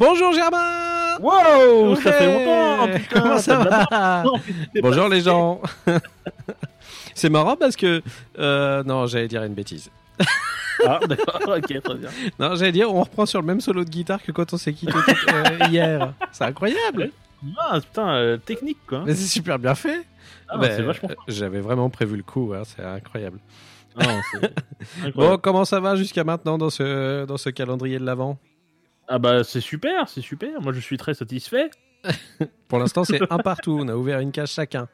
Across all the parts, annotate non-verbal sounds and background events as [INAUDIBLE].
Bonjour Germain Wow, ça Ouais. fait longtemps, putain, Comment ça va? Non, Bonjour les gens [LAUGHS] C'est marrant parce que... euh, non, j'allais dire une bêtise. Ah, d'accord, ok, très bien. Non, j'allais dire, on reprend sur le même solo de guitare que quand on s'est quitté euh, [LAUGHS] hier. C'est incroyable Ah, putain, euh, technique quoi. Mais c'est super bien fait Ah, Bah, c'est vachement. J'avais vraiment prévu le coup, hein, c'est incroyable. Ah, c'est [LAUGHS] Bon, incroyable. comment ça va jusqu'à maintenant dans ce, dans ce calendrier de l'Avent? Ah bah c'est super, c'est super. Moi je suis très satisfait. [LAUGHS] Pour l'instant, c'est un partout. On a ouvert une case chacun.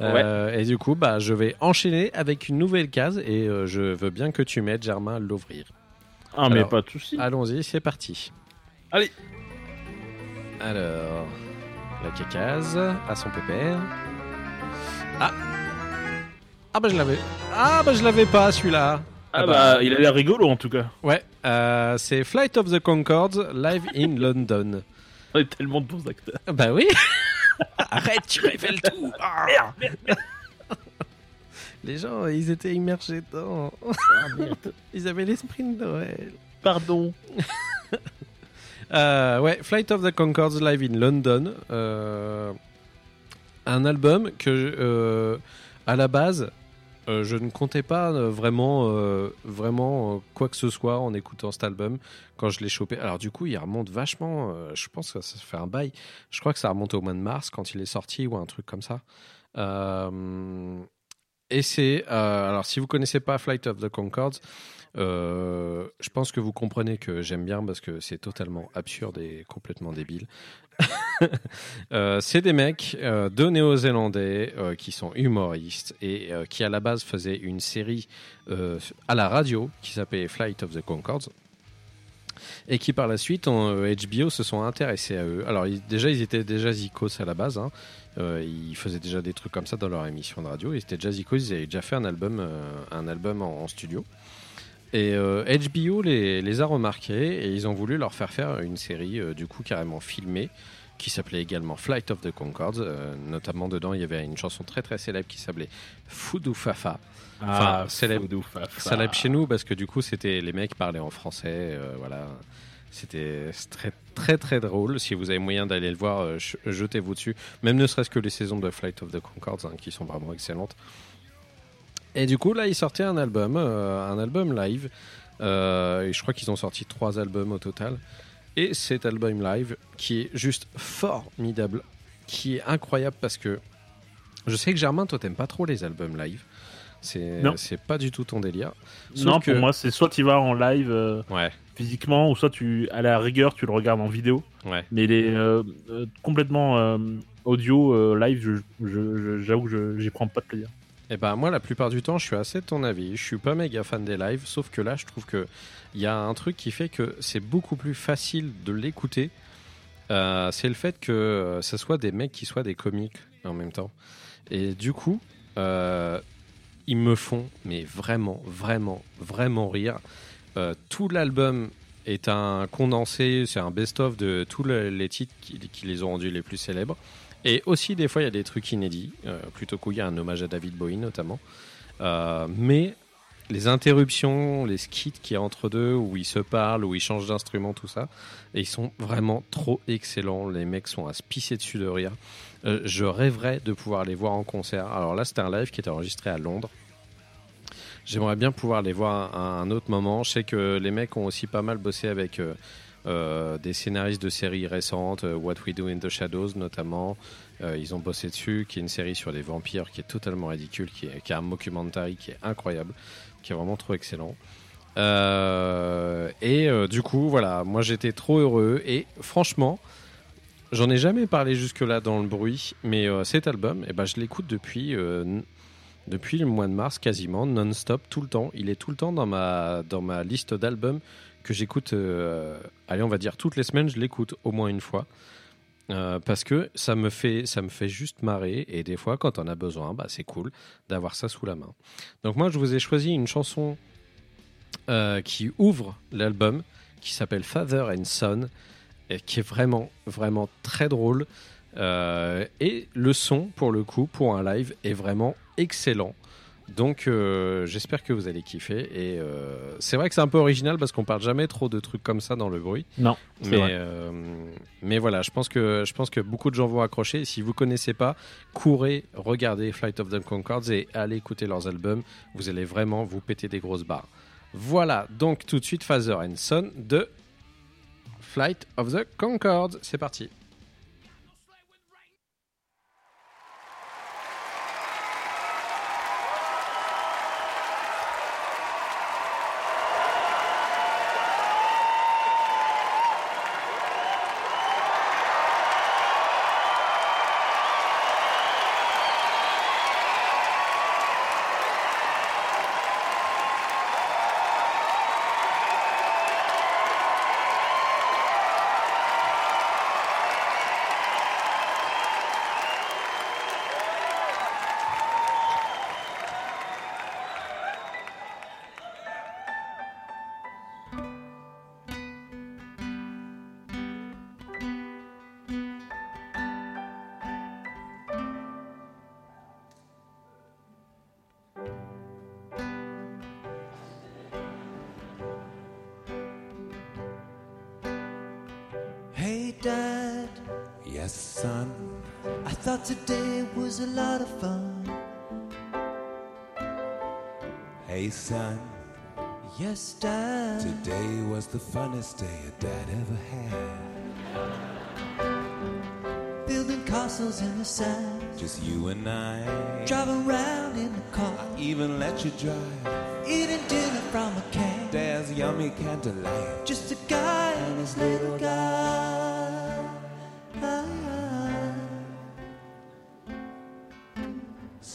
Euh, Et du coup, bah, je vais enchaîner avec une nouvelle case et euh, je veux bien que tu m'aides, Germain, à l'ouvrir. Ah mais pas de souci. Allons-y, c'est parti. Allez. Alors, la cacase à son pépère. Ah Ah bah je l'avais. Ah bah je l'avais pas celui-là. Ah bah il a l'air rigolo en tout cas. Ouais, euh, c'est Flight of the Concords live in London. On est tellement de bons acteurs. Bah oui. [LAUGHS] Arrête, tu révèles tout. Ah. Les gens, ils étaient immergés dedans. Ah [LAUGHS] merde. Ils avaient l'esprit de Noël. Pardon. [LAUGHS] Euh, ouais, Flight of the Concords live in London. Euh, un album que, euh, à la base, euh, je ne comptais pas euh, vraiment, euh, vraiment quoi que ce soit en écoutant cet album quand je l'ai chopé. Alors du coup, il remonte vachement. je pense que ça fait un bail. Je crois que ça remonte au mois de mars quand il est sorti ou un truc comme ça. Et c'est alors si vous connaissez pas Flight of the Concords, je pense que vous comprenez que j'aime bien parce que c'est totalement absurde et complètement débile. [LAUGHS] [LAUGHS] Euh, c'est des mecs euh, de néo-zélandais euh, qui sont humoristes et qui à la base faisaient une série à la radio qui s'appelait Flight of the Concords et qui par la suite en HBO se sont intéressés à eux. Alors déjà ils étaient déjà zikos à la base, hein. Ils faisaient déjà des trucs comme ça dans leur émission de radio. Ils étaient déjà zikos, ils avaient déjà fait un album, un album en, studio. Et HBO les, les a remarqués et ils ont voulu leur faire faire une série du coup carrément filmée qui s'appelait également Flight of the Concords. Euh, notamment dedans il y avait une chanson très très célèbre qui s'appelait Foudou Fafa. Enfin, célèbre- Foudou Fafa. Célèbre chez nous parce que du coup c'était les mecs parlaient en français, euh, voilà. C'était très très très drôle. Si vous avez moyen d'aller le voir, euh, jetez-vous dessus. Même ne serait-ce que les saisons de Flight of the Concords hein, qui sont vraiment excellentes. Et du coup là ils sortaient un album, un album live. Et je crois qu'ils ont sorti trois albums au total. Et cet album live qui est juste formidable, qui est incroyable parce que je sais que Germain, toi t'aimes pas trop les albums live. C'est pas du tout ton délire. Sauf Non, que- pour moi c'est soit tu vas en live euh, Ouais, physiquement ou soit tu à la rigueur tu le regardes en vidéo. ouais. Mais les euh, euh, complètement euh, audio live, je- je- je- j'avoue que je- j'y prends pas de plaisir. Et ben moi, la plupart du temps, je suis assez de ton avis. Je suis pas méga fan des lives, sauf que là, je trouve que il y a un truc qui fait que c'est beaucoup plus facile de l'écouter. Euh, c'est le fait que euh, ce soit des mecs qui soient des comiques en même temps. Et du coup, euh, ils me font, mais vraiment, vraiment, vraiment rire. Euh, tout l'album est un condensé, c'est un best-of de tous le- les titres qui les ont rendus les plus célèbres. Et aussi, des fois, il y a des trucs inédits. Euh, plutôt cool, il y a un hommage à David Bowie notamment. Euh, mais les interruptions, les skits qu'il y a entre deux, où ils se parlent, où ils changent d'instrument, tout ça, et ils sont vraiment trop excellents. Les mecs sont à se pisser dessus de rire. Euh, je rêverais de pouvoir les voir en concert. Alors là, c'était un live qui était enregistré à Londres. J'aimerais bien pouvoir les voir à un autre moment. Je sais que les mecs ont aussi pas mal bossé avec euh, des scénaristes de séries récentes, euh, What We Do in the Shadows notamment. Euh, ils ont bossé dessus, qui est une série sur des vampires qui est totalement ridicule, qui est, qui est un mockumentary qui est incroyable, qui est vraiment trop excellent. Et du coup, voilà, moi j'étais trop heureux. Et franchement, j'en ai jamais parlé jusque-là dans le bruit, mais cet album, eh ben, je l'écoute depuis, depuis le mois de mars quasiment, non-stop, tout le temps. Il est tout le temps dans ma, dans ma liste d'albums que j'écoute, euh, allez, on va dire toutes les semaines, je l'écoute au moins une fois. Euh, parce que ça me fait ça me fait juste marrer et des fois quand on a besoin bah, c'est cool d'avoir ça sous la main donc moi je vous ai choisi une chanson euh, qui ouvre l'album, qui s'appelle Father and Son, qui est vraiment, vraiment très drôle. Et le son, pour le coup, pour un live, est vraiment excellent. Donc euh, j'espère que vous allez kiffer. Et euh, c'est vrai que c'est un peu original parce qu'on parle jamais trop de trucs comme ça dans le bruit. Non, Mais, vrai. euh, mais voilà, je pense, que, je pense que beaucoup de gens vont accrocher. Et si vous connaissez pas, courez, regardez Flight of the Concords et allez écouter leurs albums. Vous allez vraiment vous péter des grosses barres. Voilà, donc tout de suite Father and Son de Flight of the Concords. C'est parti. Today was a lot of fun. Hey, son. Yes, Dad. Today was the funnest day a dad ever had. Building castles in the sand. Just you and I. Driving around in the car. I even let you drive. Eating dinner from a can. Dad's yummy candlelight. Just a guy and his little guy.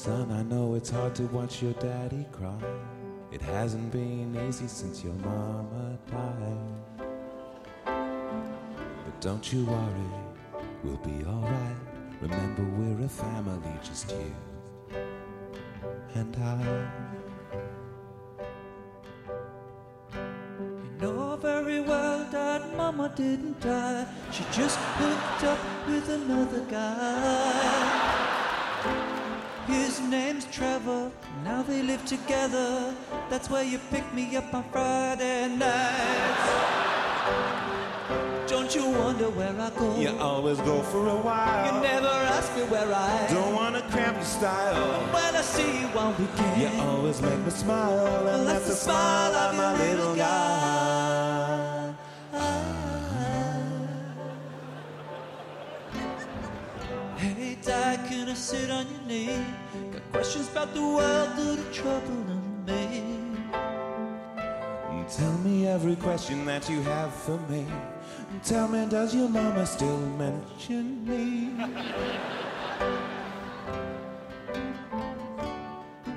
Son, I know it's hard to watch your daddy cry. It hasn't been easy since your mama died. But don't you worry, we'll be alright. Remember, we're a family, just you and I. You know very well that Mama didn't die. She just hooked up with another guy. His name's Trevor. Now they live together. That's where you pick me up on Friday nights. Don't you wonder where I go? You always go for a while. You never ask me where I am. Don't wanna cramp your style. When I see you on weekend. You always make me smile, and that's, the smile of my little guy. I sit on your knee? Got questions about the world that are troubling me. Tell me every question that you have for me. Tell me, does your mama still mention me?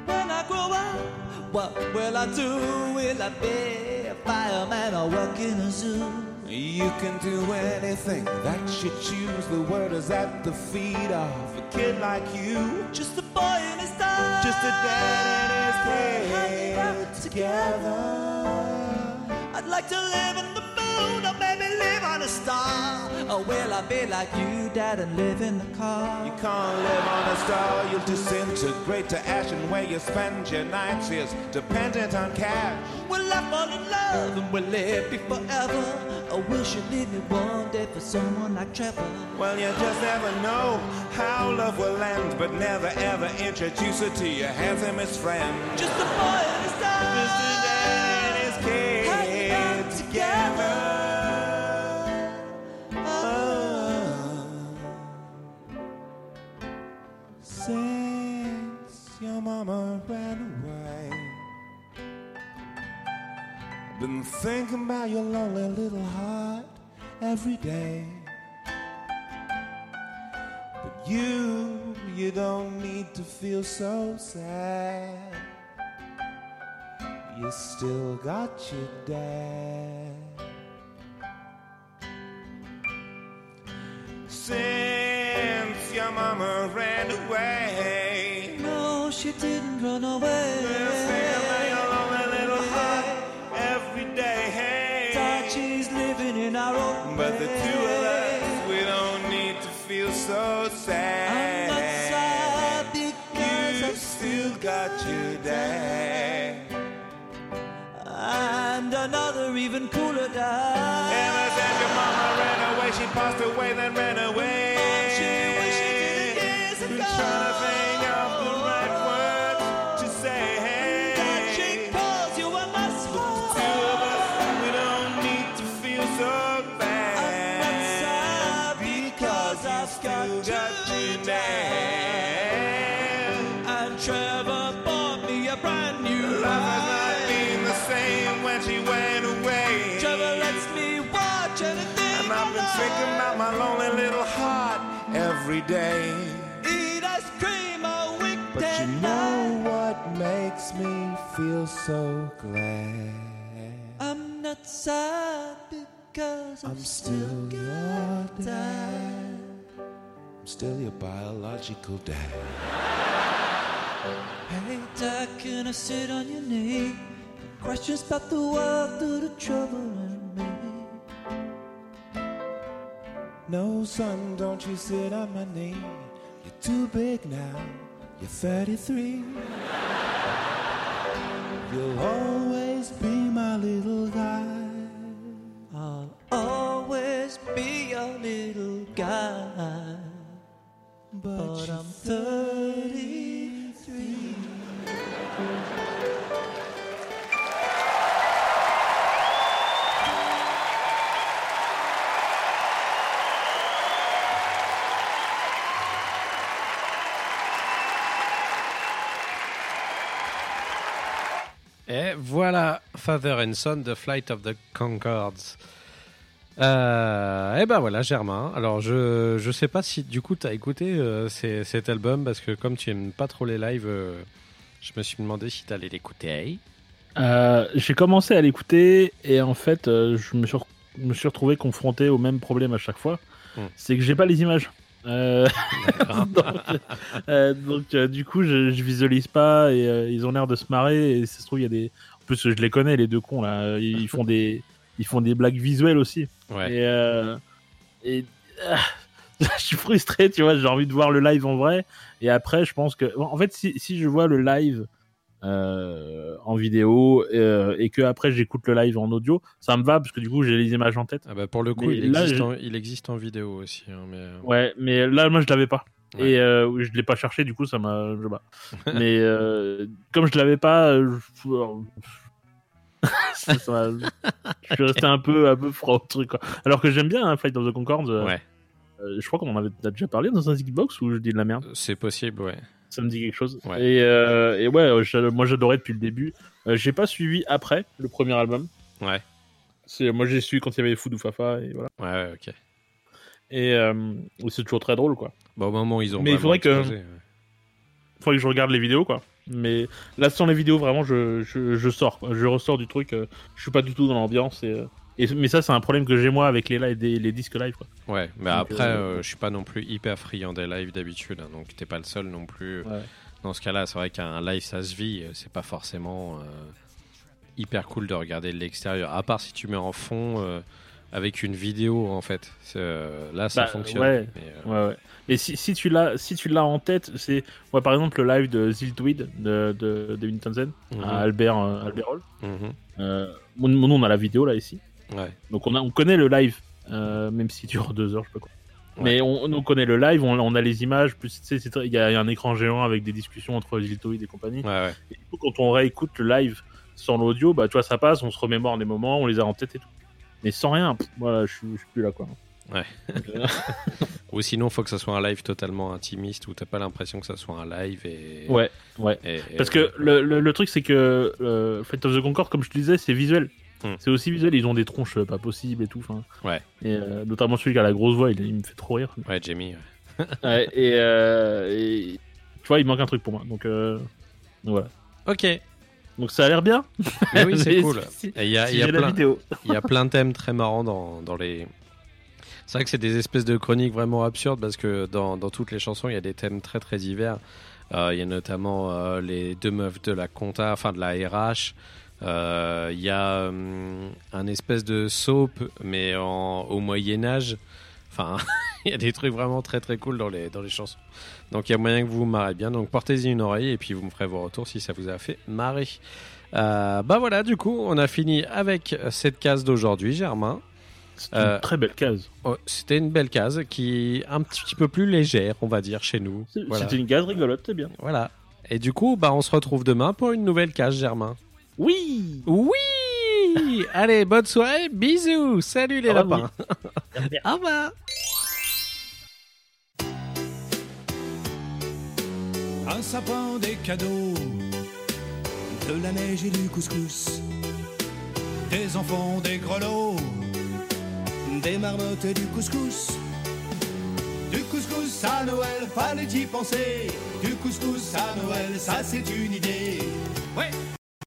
When I grow up, what will I do? Will I be a fireman or work in a zoo? You can do anything that you choose. The word is at the feet of a kid like you. Just a boy in his time. Just a dad and his kid together. I'd like to live in the or maybe live on a star. Oh, or will I be like you, Dad, and live in the car? You can't live on a star, you'll disintegrate to ash, and where you spend your nights is dependent on cash. Will I fall in love and will it be forever? Or will she leave me one day for someone like Trevor? Well, you just never know how love will end, but never ever introduce her to your handsomest friend. Just a boy your lonely little heart every day. But you, you don't need to feel so sad. You still got your dad. Since your mama ran away, No, she didn't run away. So sad. I'm not sad because You I've still got your dad. and another even cooler dad. Ever since your mama ran away, she passed away, then ran away. And I've been thinking about my lonely little heart every day. Eat ice cream a weekday But you know what makes me feel so glad? I'm not sad because I'm, I'm still your dad. dad. I'm still your biological dad. Hey, Dad, can I sit on your knee? Questions about the world, through the trouble No, son, don't you sit on my knee. You're too big now. You're 33. You'll always Et voilà, Father and Son, The Flight of the Concords. Euh, et ben voilà, Germain. Alors, je je sais pas si du coup tu as écouté euh, ces- cet album parce que comme tu aimes pas trop les lives, euh, je me suis demandé si tu allais l'écouter. J'ai commencé à l'écouter et en fait, je me suis, re- me suis retrouvé confronté au même problème à chaque fois. Hmm. C'est que j'ai pas les images. Euh, [LAUGHS] donc, euh, donc, euh, du coup, je, je visualise pas et ils ont l'air de se marrer. Et ça se trouve, il y a des. En plus, je les connais les deux cons là. Ils font des, ils font des blagues visuelles aussi. Ouais. Et, et [LAUGHS] je suis frustré, tu vois. J'ai envie de voir le live en vrai. Et après, je pense que, en fait, si, si je vois le live euh, en vidéo euh, et que après j'écoute le live en audio, ça me va parce que du coup j'ai les images en tête. Ah bah pour le coup, il là, existe, en, il existe en vidéo aussi. hein, mais, euh, Ouais, mais là moi je l'avais pas. Ouais. Et euh, je l'ai pas cherché, du coup ça m'a. [LAUGHS] Mais comme je l'avais pas, je... ça- ça m'a- je suis resté un peu, un peu froid au truc. Quoi. Alors que j'aime bien hein, Flight of the Concords. euh, ouais, je crois qu'on en avait déjà parlé dans un Xbox ou je dis de la merde? c'est possible, ouais. Ça me dit quelque chose. Ouais. Et, euh, et ouais, euh, moi j'adorais depuis le début. Euh, j'ai pas suivi après le premier album. Ouais, C'est moi j'ai suivi quand il y avait Food ou Fafa et voilà. ouais, ouais, ok. Et euh, c'est toujours très drôle quoi. Bon, au moment où ils ont Mais il faudrait que- ouais. Faudrait que je regarde les vidéos quoi. Mais là sans les vidéos vraiment je, je, je sors quoi. je ressors du truc. je suis pas du tout dans l'ambiance et, et mais ça c'est un problème que j'ai moi avec les des- les disques live quoi. Ouais, mais Donc, après, euh, euh, je suis pas non plus hyper friand des lives d'habitude, hein, donc t'es pas le seul non plus. Ouais. Dans ce cas-là, c'est vrai qu'un live ça se vit, euh, c'est pas forcément euh, hyper cool de regarder de l'extérieur, à part si tu mets en fond euh, avec une vidéo en fait. Là, ça Bah, fonctionne. ouais. mais, Ouais ouais. Et si, si tu l'as si tu l'as en tête c'est moi par exemple le live de Ziltweed de de, de mhm, à Albert Albert Hall. mhm, mon- on a la vidéo là ici. ouais. Donc on, a, on connaît le live, euh, même s'il dure deux heures, je pas quoi. Ouais. Mais on, on connaît le live, on, on a les images, plus il y, a il y a un écran géant avec des discussions entre Ziltoid et compagnie. Ouais, ouais. Et du coup, quand on réécoute le live sans l'audio, bah tu vois, ça passe, on se remémore des moments, on les a en tête et tout. Mais sans rien, pff, voilà, je suis plus là quoi. Ouais. [LAUGHS] Ou sinon, faut que ça soit un live totalement intimiste où t'as pas l'impression que ça soit un live et. ouais, ouais. et- et- Parce que le, le, le truc, c'est que euh, Flight of the Concorde, comme je te disais, c'est visuel. Hmm. C'est aussi visuel, ils ont des tronches euh, pas possibles et tout. enfin. Ouais. Et euh, notamment celui qui a la grosse voix, il, il me fait trop rire. Ouais, Jamie. ouais. [LAUGHS] Ouais, et, euh, et tu vois, il manque un truc pour moi. Donc, euh, donc voilà. Ok. Donc ça a l'air bien. [LAUGHS] Mais oui, c'est cool. il y a, y a plein, vidéo. [LAUGHS] il y a plein de thèmes très marrants dans, dans les. C'est vrai que c'est des espèces de chroniques vraiment absurdes parce que dans, dans toutes les chansons, il y a des thèmes très très divers. Il y a notamment les deux meufs de la compta, enfin de la RH. Euh, il y a hum, un espèce de soap, mais en, au Moyen Âge. Enfin, il [LAUGHS] y a des trucs vraiment très très cool dans les, dans les chansons. Donc il y a moyen que vous vous marrez bien. Donc portez-y une oreille et puis vous me ferez vos retours si ça vous a fait marrer. Euh, bah voilà, du coup, on a fini avec cette case d'aujourd'hui, Germain. C'est une Euh, très belle case. Oh, C'était une belle case qui est un petit peu plus légère, on va dire, chez nous. Voilà. C'était une case rigolote, c'est bien. voilà. Et du coup, bah, on se retrouve demain pour une nouvelle case, Germain. Oui Allez, bonne soirée, bisous Salut les Au revoir. lapins [LAUGHS] Au revoir Un sapin, des cadeaux, de la neige et du couscous, des enfants, des grelots, des marmottes et du couscous. Du couscous à Noël, fallait y penser. Du couscous à Noël, ça c'est une idée. Ouais.